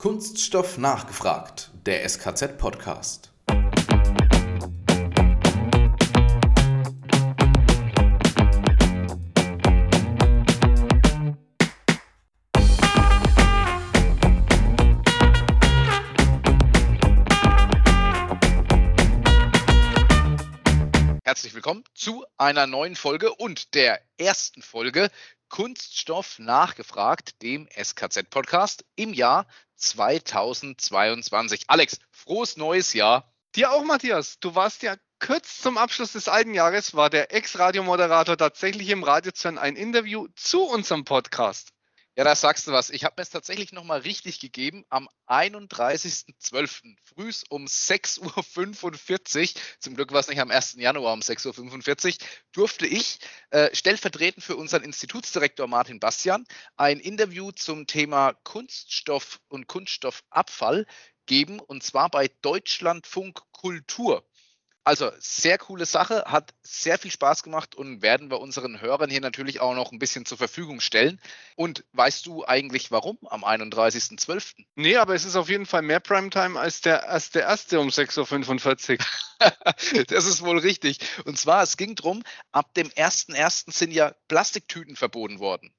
Kunststoff nachgefragt, der SKZ-Podcast. Herzlich willkommen zu einer neuen Folge und der ersten Folge Kunststoff nachgefragt, dem SKZ-Podcast im Jahr 2022. Alex, frohes neues Jahr. Dir auch, Matthias. Du warst ja kurz zum Abschluss des alten Jahres, war der Ex-Radiomoderator tatsächlich im Radio zu ein Interview zu unserem Podcast. Ja, da sagst du was. Ich habe mir es tatsächlich nochmal richtig gegeben. Am 31.12. frühs um 6.45 Uhr, zum Glück war es nicht am 1. Januar um 6.45 Uhr, durfte ich äh, stellvertretend für unseren Institutsdirektor Martin Bastian ein Interview zum Thema Kunststoff und Kunststoffabfall geben, und zwar bei Deutschlandfunk Kultur. Also sehr coole Sache, hat sehr viel Spaß gemacht und werden wir unseren Hörern hier natürlich auch noch ein bisschen zur Verfügung stellen. Und weißt du eigentlich warum am 31.12.? Nee, aber es ist auf jeden Fall mehr Primetime als der, als der erste um 6.45 Uhr. das ist wohl richtig. Und zwar, es ging darum, ab dem 1.1. sind ja Plastiktüten verboten worden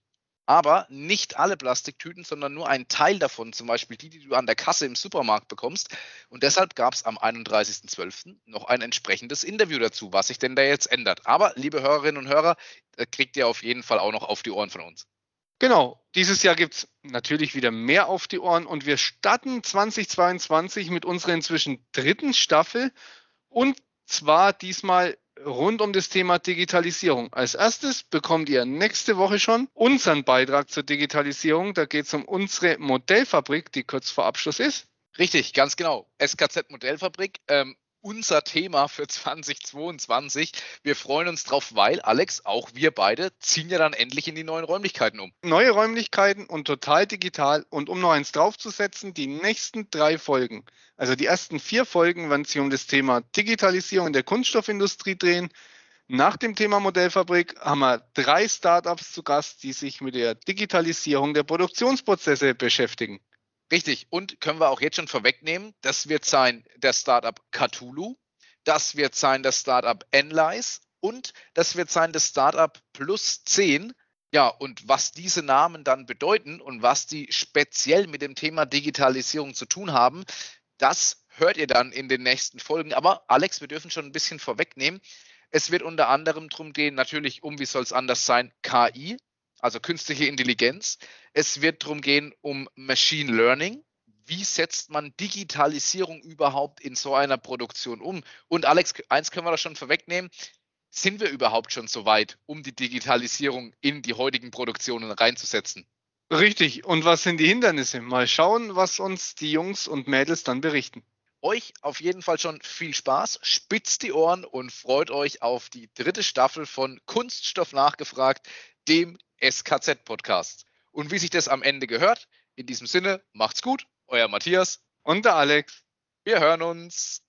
aber nicht alle Plastiktüten, sondern nur ein Teil davon, zum Beispiel die, die du an der Kasse im Supermarkt bekommst. Und deshalb gab es am 31.12. noch ein entsprechendes Interview dazu, was sich denn da jetzt ändert. Aber, liebe Hörerinnen und Hörer, kriegt ihr auf jeden Fall auch noch auf die Ohren von uns. Genau, dieses Jahr gibt es natürlich wieder mehr auf die Ohren und wir starten 2022 mit unserer inzwischen dritten Staffel und zwar diesmal rund um das Thema Digitalisierung. Als erstes bekommt ihr nächste Woche schon unseren Beitrag zur Digitalisierung. Da geht es um unsere Modellfabrik, die kurz vor Abschluss ist. Richtig, ganz genau. SKZ Modellfabrik. Ähm, unser Thema für 2022. Wir freuen uns drauf, weil Alex, auch wir beide, ziehen ja dann endlich in die neuen Räumlichkeiten um. Neue Räumlichkeiten und total digital. Und um noch eins draufzusetzen, die nächsten drei Folgen, also die ersten vier Folgen, werden sich um das Thema Digitalisierung in der Kunststoffindustrie drehen. Nach dem Thema Modellfabrik haben wir drei Startups zu Gast, die sich mit der Digitalisierung der Produktionsprozesse beschäftigen. Richtig. Und können wir auch jetzt schon vorwegnehmen, das wird sein der Startup Cthulhu, das wird sein das Startup Enlice und das wird sein das Startup Plus 10. Ja, und was diese Namen dann bedeuten und was die speziell mit dem Thema Digitalisierung zu tun haben, das hört ihr dann in den nächsten Folgen. Aber Alex, wir dürfen schon ein bisschen vorwegnehmen. Es wird unter anderem darum gehen, natürlich um, wie soll es anders sein, KI, also künstliche Intelligenz. Es wird darum gehen, um Machine Learning. Wie setzt man Digitalisierung überhaupt in so einer Produktion um? Und Alex, eins können wir da schon vorwegnehmen. Sind wir überhaupt schon so weit, um die Digitalisierung in die heutigen Produktionen reinzusetzen? Richtig. Und was sind die Hindernisse? Mal schauen, was uns die Jungs und Mädels dann berichten. Euch auf jeden Fall schon viel Spaß, spitzt die Ohren und freut euch auf die dritte Staffel von Kunststoff nachgefragt, dem SKZ-Podcast. Und wie sich das am Ende gehört, in diesem Sinne, macht's gut, euer Matthias und der Alex. Wir hören uns.